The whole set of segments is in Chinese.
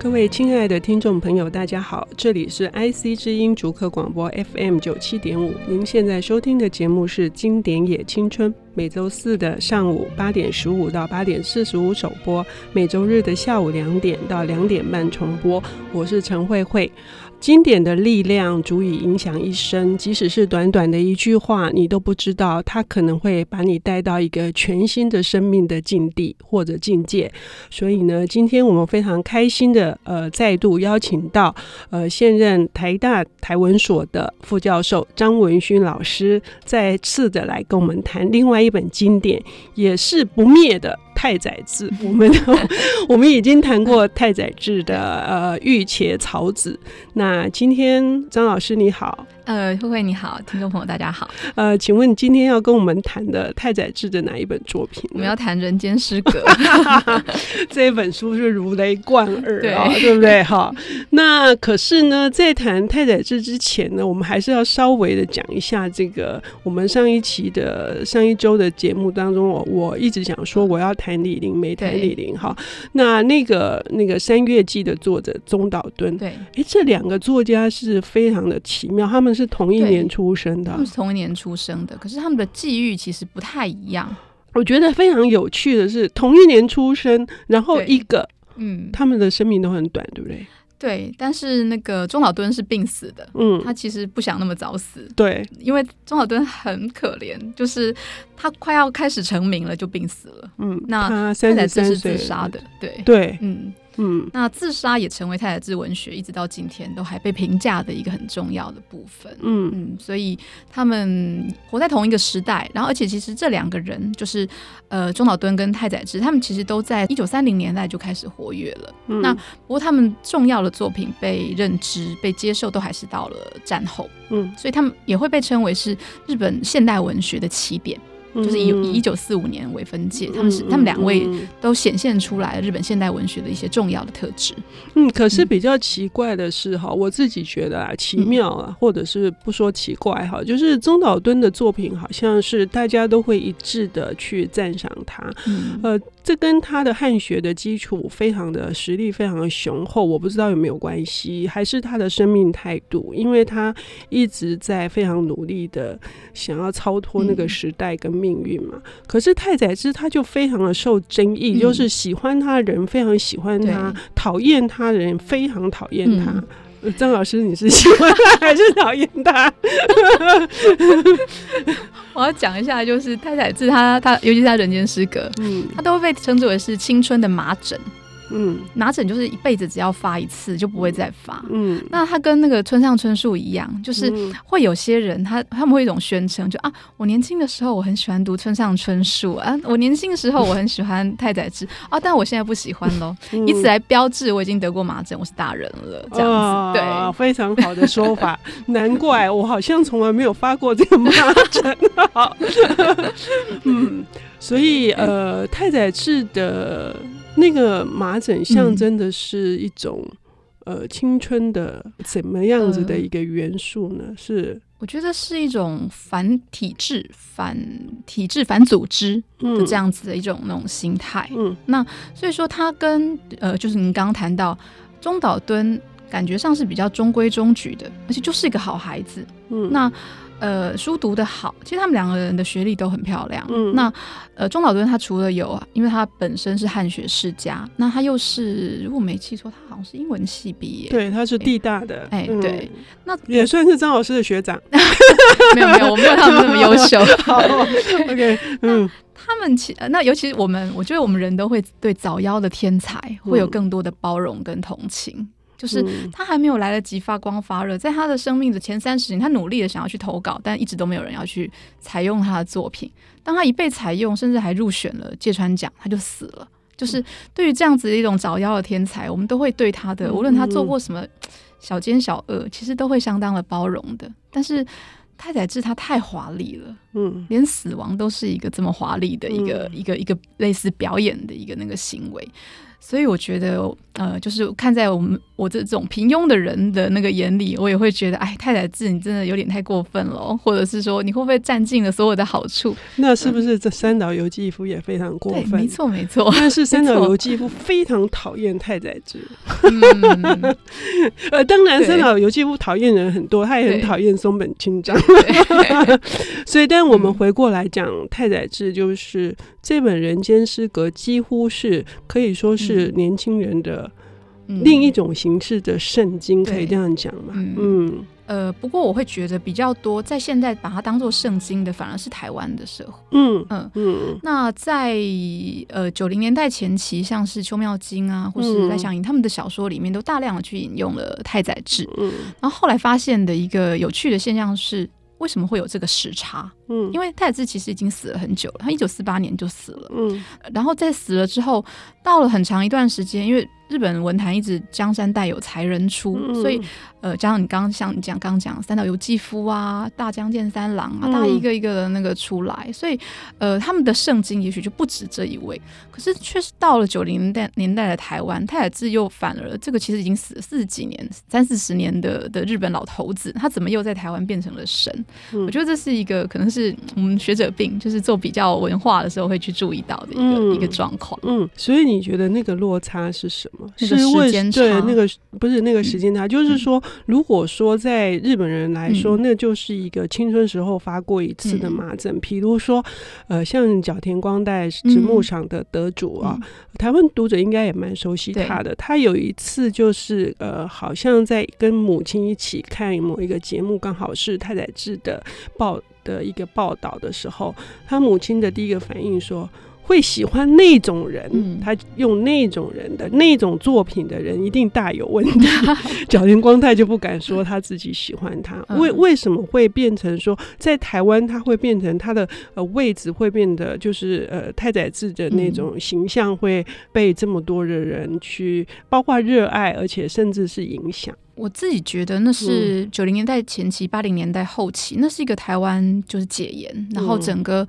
各位亲爱的听众朋友，大家好，这里是 IC 之音逐客广播 FM 九七点五，您现在收听的节目是《经典也青春》，每周四的上午八点十五到八点四十五首播，每周日的下午两点到两点半重播。我是陈慧慧。经典的力量足以影响一生，即使是短短的一句话，你都不知道它可能会把你带到一个全新的生命的境地或者境界。所以呢，今天我们非常开心的呃，再度邀请到呃现任台大台文所的副教授张文勋老师，再次的来跟我们谈另外一本经典，也是不灭的。太宰治，我们 我们已经谈过太宰治的呃《玉茄草子》，那今天张老师你好。呃，慧慧你好，听众朋友大家好。呃，请问你今天要跟我们谈的太宰治的哪一本作品？我们要谈《人间失格》这一本书是如雷贯耳啊，对不对？哈，那可是呢，在谈太宰治之前呢，我们还是要稍微的讲一下这个我们上一期的上一周的节目当中，我我一直想说我要谈李陵，没谈李陵哈。那那个那个《山月记》的作者中岛敦，对，哎，这两个作家是非常的奇妙，他们。是同一年出生的，他们是同一年出生的，可是他们的际遇其实不太一样。我觉得非常有趣的是，同一年出生，然后一个，嗯，他们的生命都很短，对不对？对，但是那个中岛敦是病死的，嗯，他其实不想那么早死，对，因为中岛敦很可怜，就是他快要开始成名了就病死了，嗯，那他太宰治是自杀的，对对，嗯。嗯，那自杀也成为太宰治文学一直到今天都还被评价的一个很重要的部分。嗯嗯，所以他们活在同一个时代，然后而且其实这两个人就是呃中岛敦跟太宰治，他们其实都在一九三零年代就开始活跃了。嗯、那不过他们重要的作品被认知、被接受都还是到了战后。嗯，所以他们也会被称为是日本现代文学的起点。就是以以一九四五年为分界，他们是他们两位都显现出来日本现代文学的一些重要的特质。嗯，可是比较奇怪的是哈，我自己觉得啊，奇妙啊，或者是不说奇怪哈，就是中岛敦的作品好像是大家都会一致的去赞赏他。呃，这跟他的汉学的基础非常的实力非常的雄厚，我不知道有没有关系，还是他的生命态度，因为他一直在非常努力的想要超脱那个时代跟。命运嘛，可是太宰治他就非常的受争议，嗯、就是喜欢他的人非常喜欢他，讨厌他的人非常讨厌他。张、嗯、老师，你是喜欢他还是讨厌他？我要讲一下，就是太宰治他他，尤其是他《人间失格》，嗯，他都会被称之为是青春的麻疹。嗯，麻疹就是一辈子只要发一次就不会再发。嗯，那他跟那个村上春树一样，就是会有些人他他们会一种宣称，就啊，我年轻的时候我很喜欢读村上春树啊，我年轻的时候我很喜欢太宰治啊，但我现在不喜欢喽，以此来标志我已经得过麻疹，我是大人了，这样子。对，非常好的说法，难怪我好像从来没有发过这个麻疹。好，嗯，所以呃，太宰治的。那个麻疹象征的是一种、嗯、呃青春的怎么样子的一个元素呢？呃、是我觉得是一种反体制、反体制、反组织的这样子的一种那种心态。嗯，那所以说他跟呃就是您刚刚谈到中岛敦，感觉上是比较中规中矩的，而且就是一个好孩子。嗯，那。呃，书读得好，其实他们两个人的学历都很漂亮。嗯，那呃，中岛敦他除了有，因为他本身是汉学世家，那他又是如果没记错，他好像是英文系毕业。对，他是地大的。哎、欸，对，嗯、那也算是张老师的学长。没有没有，我没有他们那么优秀。好，OK，嗯，他们其那尤其我们，我觉得我们人都会对早夭的天才会有更多的包容跟同情。就是他还没有来得及发光发热，在他的生命的前三十年，他努力的想要去投稿，但一直都没有人要去采用他的作品。当他一被采用，甚至还入选了芥川奖，他就死了。就是对于这样子的一种早夭的天才，我们都会对他的，无论他做过什么小奸小恶，其实都会相当的包容的。但是太宰治他太华丽了，嗯，连死亡都是一个这么华丽的一个一个一个类似表演的一个那个行为。所以我觉得，呃，就是看在我们我这种平庸的人的那个眼里，我也会觉得，哎，太宰治你真的有点太过分了，或者是说你会不会占尽了所有的好处？那是不是这三岛由纪夫也非常过分？嗯、没错没错。但是三岛由纪夫非常讨厌太宰治。嗯、呃，当然三岛由纪夫讨厌人很多，他也很讨厌松本清张。所以，但我们回过来讲，太宰治就是这本《人间失格》，几乎是可以说是年轻人的另一种形式的圣经，可以这样讲吗？嗯。嗯呃，不过我会觉得比较多，在现在把它当做圣经的，反而是台湾的社会。嗯嗯嗯。那在呃九零年代前期，像是邱妙金啊，或是赖香吟他们的小说里面，都大量的去引用了太宰治。嗯。然后后来发现的一个有趣的现象是，为什么会有这个时差？嗯，因为太宰治其实已经死了很久了，他一九四八年就死了。嗯。然后在死了之后，到了很长一段时间，因为日本文坛一直江山代有才人出，嗯、所以呃，加上你刚刚像你讲刚讲三岛由纪夫啊、大江健三郎啊，大家一个一个的那个出来，嗯、所以呃，他们的圣经也许就不止这一位。可是却是到了九零年代年代的台湾，太宰治又反而这个其实已经死了四十几年、三四十年的的日本老头子，他怎么又在台湾变成了神？嗯、我觉得这是一个可能是我们学者病，就是做比较文化的时候会去注意到的一个、嗯、一个状况。嗯，所以你觉得那个落差是什么？那个时间差，对，那个不是那个时间差，嗯、就是说，如果说在日本人来说，嗯、那就是一个青春时候发过一次的麻疹。嗯、比如说，呃，像角田光代直木赏的得主啊，嗯、台湾读者应该也蛮熟悉他的。他有一次就是呃，好像在跟母亲一起看某一个节目，刚好是太宰治的报的一个报道的时候，他母亲的第一个反应说。会喜欢那种人，嗯、他用那种人的那种作品的人一定大有问题。角田光太就不敢说他自己喜欢他，嗯、为为什么会变成说在台湾他会变成他的呃位置会变得就是呃太宰治的那种形象会被这么多的人去包括热爱，而且甚至是影响。我自己觉得那是九零年代前期、八零年代后期，那是一个台湾就是解严，然后整个。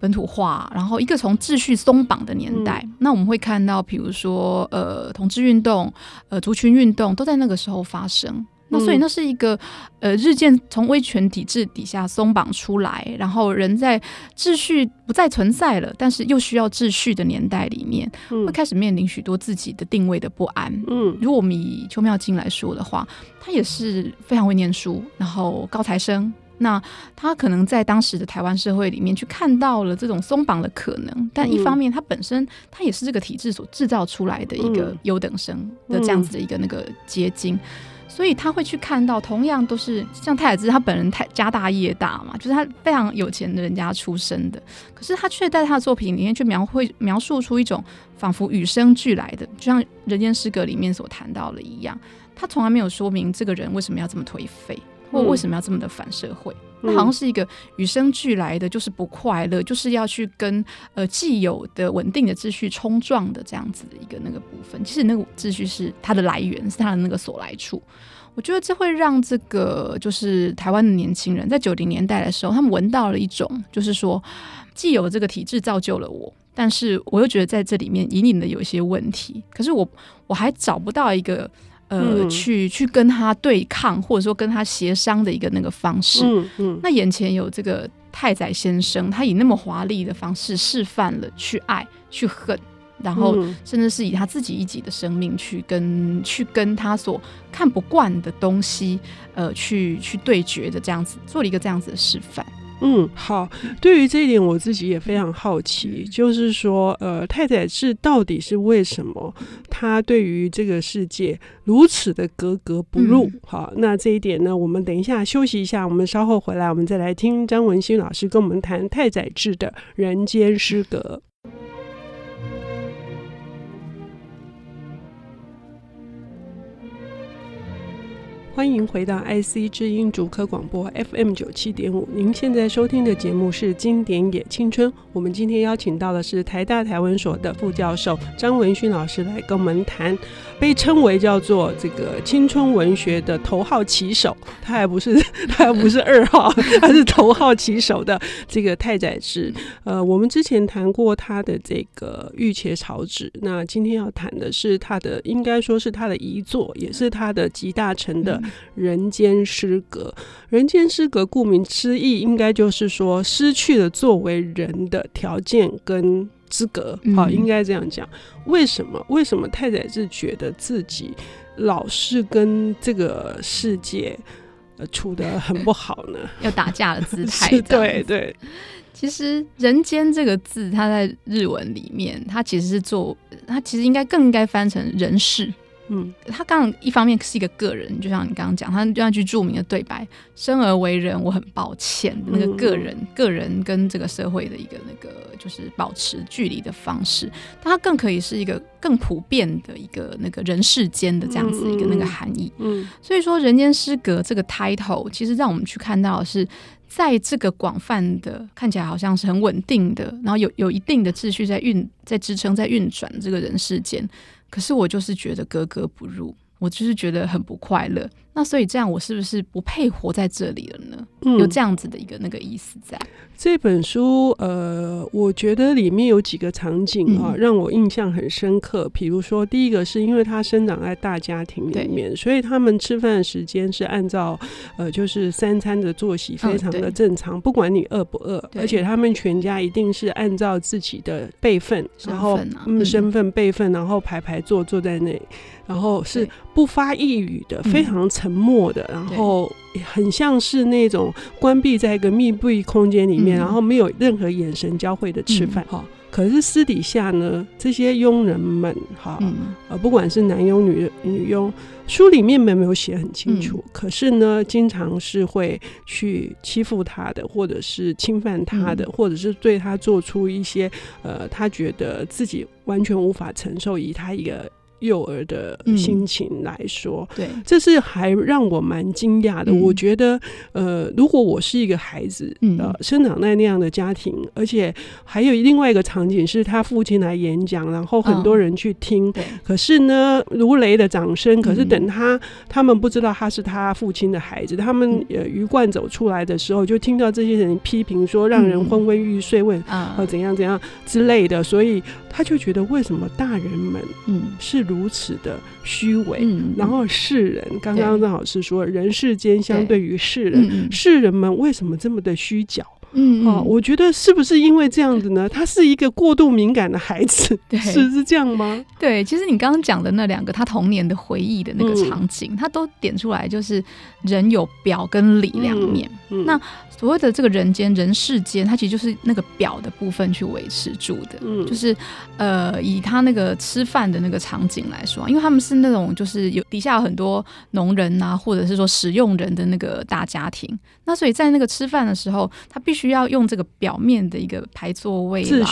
本土化，然后一个从秩序松绑的年代，嗯、那我们会看到，比如说，呃，同志运动、呃，族群运动都在那个时候发生。嗯、那所以那是一个，呃，日渐从威权体制底下松绑出来，然后人在秩序不再存在了，但是又需要秩序的年代里面，嗯、会开始面临许多自己的定位的不安。嗯，如果我们以邱妙金来说的话，他也是非常会念书，然后高材生。那他可能在当时的台湾社会里面去看到了这种松绑的可能，但一方面他本身他也是这个体制所制造出来的一个优等生的这样子的一个那个结晶，所以他会去看到同样都是像太宰治他本人太家大业大嘛，就是他非常有钱的人家出身的，可是他却在他的作品里面去描绘描述出一种仿佛与生俱来的，就像《人间失格》里面所谈到的一样，他从来没有说明这个人为什么要这么颓废。或为什么要这么的反社会？那好像是一个与生俱来的，就是不快乐，就是要去跟呃既有的稳定的秩序冲撞的这样子的一个那个部分。其实那个秩序是它的来源，是它的那个所来处。我觉得这会让这个就是台湾的年轻人在九零年代的时候，他们闻到了一种，就是说既有这个体制造就了我，但是我又觉得在这里面隐隐的有一些问题。可是我我还找不到一个。呃，嗯、去去跟他对抗，或者说跟他协商的一个那个方式。嗯嗯、那眼前有这个太宰先生，他以那么华丽的方式示范了去爱、去恨，然后甚至是以他自己一己的生命去跟去跟他所看不惯的东西，呃，去去对决的这样子，做了一个这样子的示范。嗯，好。对于这一点，我自己也非常好奇，就是说，呃，太宰治到底是为什么他对于这个世界如此的格格不入？嗯、好，那这一点呢，我们等一下休息一下，我们稍后回来，我们再来听张文新老师跟我们谈太宰治的《人间失格》。欢迎回到 IC 之音竹科广播 FM 九七点五。您现在收听的节目是《经典也青春》。我们今天邀请到的是台大台文所的副教授张文勋老师来跟我们谈，被称为叫做这个青春文学的头号旗手。他还不是 他还不是二号，他是头号旗手的这个太宰治。呃，我们之前谈过他的这个《玉茄草纸》，那今天要谈的是他的，应该说是他的遗作，也是他的集大成的。人间失格，人间失格，顾名思义，应该就是说失去了作为人的条件跟资格。好，应该这样讲。为什么？为什么太宰治觉得自己老是跟这个世界呃处的很不好呢？要打架的姿态。对对。其实“人间”这个字，它在日文里面，它其实是做，它其实应该更应该翻成“人世”。嗯，他刚刚一方面是一个个人，就像你刚刚讲，他那句著名的对白：“生而为人，我很抱歉。”那个个人，个人跟这个社会的一个那个就是保持距离的方式，但他更可以是一个更普遍的一个那个人世间的这样子一个那个含义。嗯，所以说“人间失格”这个 title 其实让我们去看到的是，在这个广泛的看起来好像是很稳定的，然后有有一定的秩序在运在支撑在运转这个人世间。可是我就是觉得格格不入，我就是觉得很不快乐。那所以这样，我是不是不配活在这里了呢？嗯，有这样子的一个那个意思在。这本书，呃，我觉得里面有几个场景啊，让我印象很深刻。比如说，第一个是因为他生长在大家庭里面，所以他们吃饭的时间是按照呃，就是三餐的作息非常的正常，不管你饿不饿，而且他们全家一定是按照自己的辈分，然后嗯，身份辈分，然后排排坐坐在那里，然后是不发一语的，非常沉默的，然后。很像是那种关闭在一个密闭空间里面，嗯、然后没有任何眼神交汇的吃饭哈、嗯。可是私底下呢，这些佣人们哈，呃、嗯，不管是男佣女女佣，书里面没有写很清楚、嗯。可是呢，经常是会去欺负他的，或者是侵犯他的，嗯、或者是对他做出一些呃，他觉得自己完全无法承受，以他一个。幼儿的心情来说，嗯、对，这是还让我蛮惊讶的、嗯。我觉得，呃，如果我是一个孩子，嗯、呃，生长在那样的家庭，而且还有另外一个场景是他父亲来演讲，然后很多人去听。可是呢，如雷的掌声。可是等他、嗯、他们不知道他是他父亲的孩子，他们呃鱼贯走出来的时候，就听到这些人批评说，让人昏昏欲睡，问、啊、呃怎样怎样之类的，所以他就觉得为什么大人们嗯是。如此的虚伪、嗯，然后世人刚刚张老师说，人世间相对于世人，世人们为什么这么的虚假？嗯，哦，我觉得是不是因为这样子呢？他是一个过度敏感的孩子，对，是是这样吗？对，其实你刚刚讲的那两个他童年的回忆的那个场景，嗯、他都点出来，就是人有表跟里两面。嗯嗯、那所谓的这个人间人世间，它其实就是那个表的部分去维持住的。嗯，就是呃，以他那个吃饭的那个场景来说，因为他们是那种就是有底下有很多农人啊，或者是说使用人的那个大家庭，那所以在那个吃饭的时候，他必须。要用这个表面的一个排座位啦，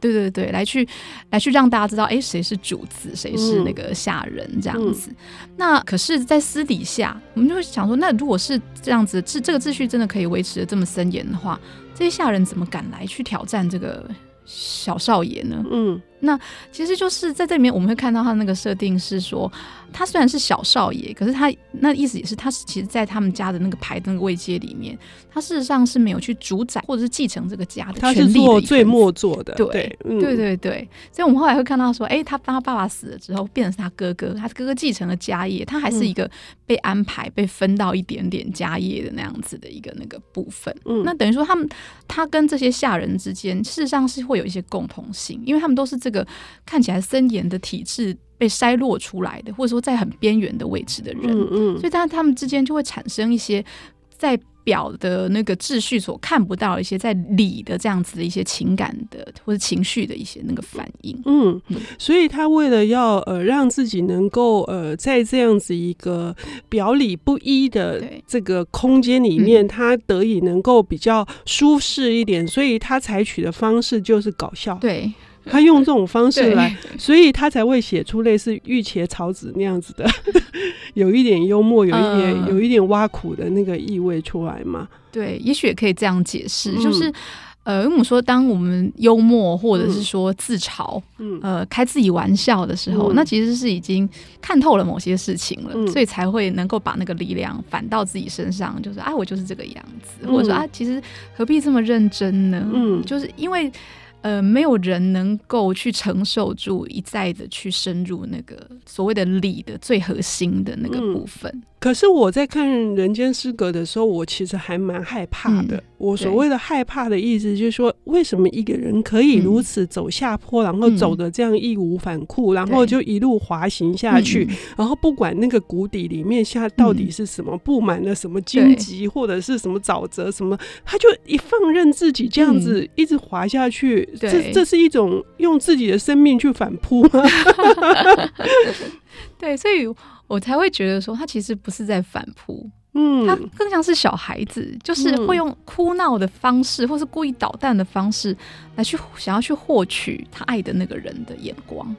对对对，来去来去让大家知道，哎，谁是主子，谁是那个下人这样子。嗯嗯、那可是，在私底下，我们就会想说，那如果是这样子，这这个秩序真的可以维持得这么森严的话，这些下人怎么敢来去挑战这个小少爷呢？嗯。那其实就是在这里面，我们会看到他那个设定是说，他虽然是小少爷，可是他那意思也是，他是其实，在他们家的那个排的那个位阶里面，他事实上是没有去主宰或者是继承这个家的权利的。他是做最末座的，对对、嗯、对对对。所以我们后来会看到说，哎、欸，他当他爸爸死了之后，变成是他哥哥，他哥哥继承了家业，他还是一个被安排、被分到一点点家业的那样子的一个那个部分。嗯，那等于说他们他跟这些下人之间，事实上是会有一些共同性，因为他们都是这个。这个看起来森严的体制被筛落出来的，或者说在很边缘的位置的人，嗯嗯，所以他他们之间就会产生一些在表的那个秩序所看不到一些在里的这样子的一些情感的或者情绪的一些那个反应，嗯，所以他为了要呃让自己能够呃在这样子一个表里不一的这个空间里面，他得以能够比较舒适一点，所以他采取的方式就是搞笑，对。他用这种方式来，所以他才会写出类似玉茄草子那样子的，有一点幽默，有一点有一点挖苦的那个意味出来嘛。对，也许也可以这样解释，嗯、就是。呃，因为我们说，当我们幽默或者是说自嘲，嗯，呃，开自己玩笑的时候，嗯、那其实是已经看透了某些事情了，嗯、所以才会能够把那个力量反到自己身上，就是啊，我就是这个样子，嗯、或者说啊，其实何必这么认真呢？嗯，就是因为。呃，没有人能够去承受住一再的去深入那个所谓的理的最核心的那个部分。嗯、可是我在看《人间失格》的时候，我其实还蛮害怕的。嗯、我所谓的害怕的意思就是说，为什么一个人可以如此走下坡，嗯、然后走的这样义无反顾，嗯、然后就一路滑行下去，嗯、然后不管那个谷底里面下到底是什么，布满了什么荆棘或者是什么沼泽什么，他就一放任自己这样子一直滑下去。嗯这这是一种用自己的生命去反扑吗？对，所以我才会觉得说，他其实不是在反扑，嗯，他更像是小孩子，就是会用哭闹的方式，或是故意捣蛋的方式来去想要去获取他爱的那个人的眼光，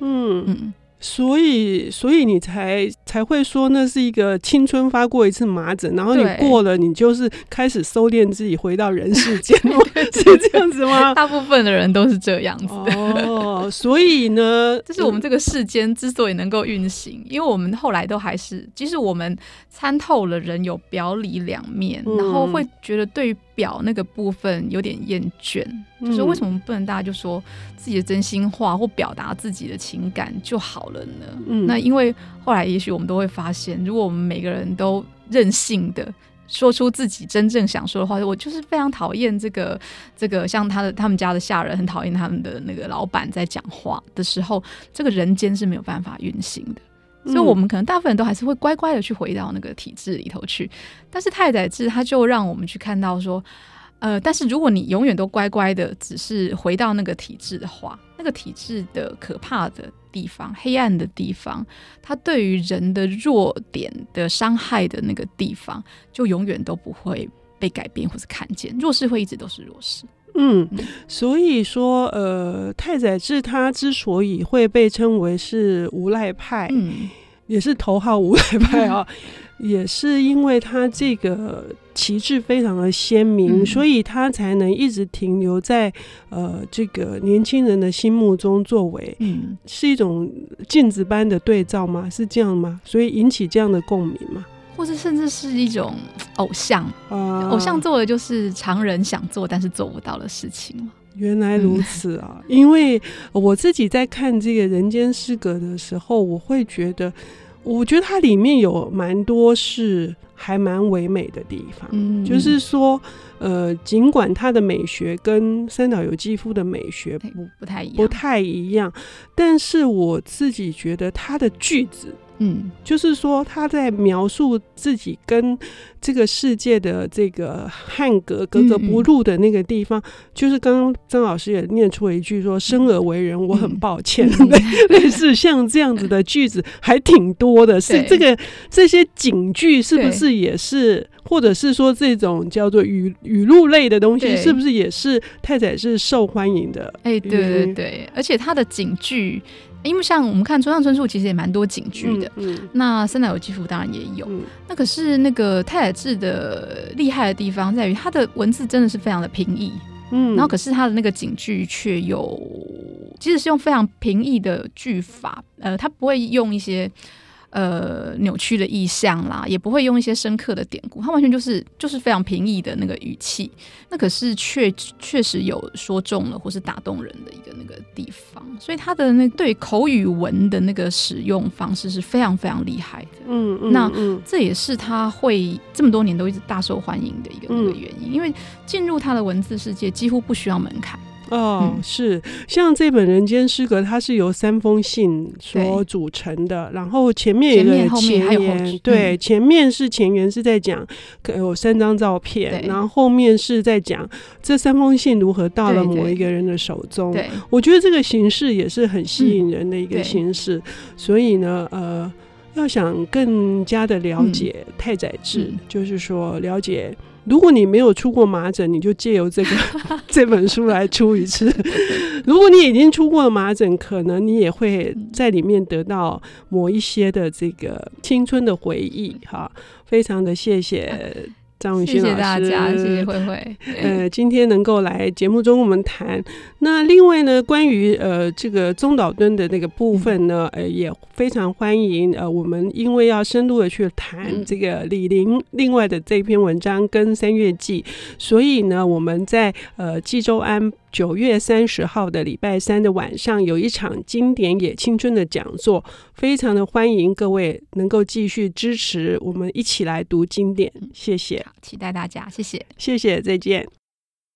嗯嗯。所以，所以你才才会说那是一个青春发过一次麻疹，然后你过了，你就是开始收敛自己，回到人世间，是这样子吗？大部分的人都是这样子的。哦，所以呢，这是我们这个世间之所以能够运行，因为我们后来都还是，即使我们参透了人有表里两面，嗯、然后会觉得对于。表那个部分有点厌倦，嗯、就是为什么不能大家就说自己的真心话或表达自己的情感就好了呢？嗯，那因为后来也许我们都会发现，如果我们每个人都任性的说出自己真正想说的话，我就是非常讨厌这个这个，像他的他们家的下人很讨厌他们的那个老板在讲话的时候，这个人间是没有办法运行的。所以，我们可能大部分人都还是会乖乖的去回到那个体制里头去。但是太宰治他就让我们去看到说，呃，但是如果你永远都乖乖的只是回到那个体制的话，那个体制的可怕的地方、黑暗的地方，它对于人的弱点的伤害的那个地方，就永远都不会被改变或是看见。弱势会一直都是弱势。嗯，所以说，呃，太宰治他之所以会被称为是无赖派，嗯，也是头号无赖派啊，也是因为他这个旗帜非常的鲜明，嗯、所以他才能一直停留在呃这个年轻人的心目中，作为嗯是一种镜子般的对照吗？是这样吗？所以引起这样的共鸣吗？或者甚至是一种偶像，啊、偶像做的就是常人想做但是做不到的事情。原来如此啊！嗯、因为我自己在看这个人间失格的时候，我会觉得，我觉得它里面有蛮多是还蛮唯美的地方。嗯，就是说，呃，尽管它的美学跟三岛由纪夫的美学不不太一样，不太一样，但是我自己觉得它的句子。嗯，就是说他在描述自己跟这个世界的这个汉格格格不入的那个地方，嗯、就是刚刚张老师也念出了一句说“生而为人，我很抱歉”，嗯、类似像这样子的句子还挺多的。是这个这些警句是不是也是，或者是说这种叫做语语录类的东西，是不是也是太宰治受欢迎的？哎，对对对，而且他的警句。因为像我们看村上春树，其实也蛮多警句的。嗯嗯、那三岛由纪夫当然也有。嗯、那可是那个太宰治的厉害的地方在于，他的文字真的是非常的平易。嗯，然后可是他的那个警句却有，即使是用非常平易的句法，呃，他不会用一些。呃，扭曲的意象啦，也不会用一些深刻的典故，他完全就是就是非常平易的那个语气，那可是确确实有说中了或是打动人的一个那个地方，所以他的那对口语文的那个使用方式是非常非常厉害的。嗯嗯，那这也是他会这么多年都一直大受欢迎的一个那个原因，因为进入他的文字世界几乎不需要门槛。哦，嗯、是。像这本《人间失格》，它是由三封信所组成的，然后前面有个前言，对，嗯、前面是前言是在讲有三张照片，然后后面是在讲这三封信如何到了某一个人的手中。对，对我觉得这个形式也是很吸引人的一个形式，嗯、所以呢，呃，要想更加的了解太宰治，嗯、就是说了解。如果你没有出过麻疹，你就借由这个 这本书来出一次；如果你已经出过了麻疹，可能你也会在里面得到某一些的这个青春的回忆。哈，非常的谢谢。张雨欣老师，谢谢大家，谢谢慧慧。呃，今天能够来节目中我们谈。那另外呢，关于呃这个中岛敦的那个部分呢，呃也非常欢迎。呃，我们因为要深入的去谈这个李林另外的这篇文章跟三月记，所以呢，我们在呃济州庵。九月三十号的礼拜三的晚上，有一场经典也青春的讲座，非常的欢迎各位能够继续支持我们一起来读经典，谢谢，期待大家，谢谢，谢谢，再见。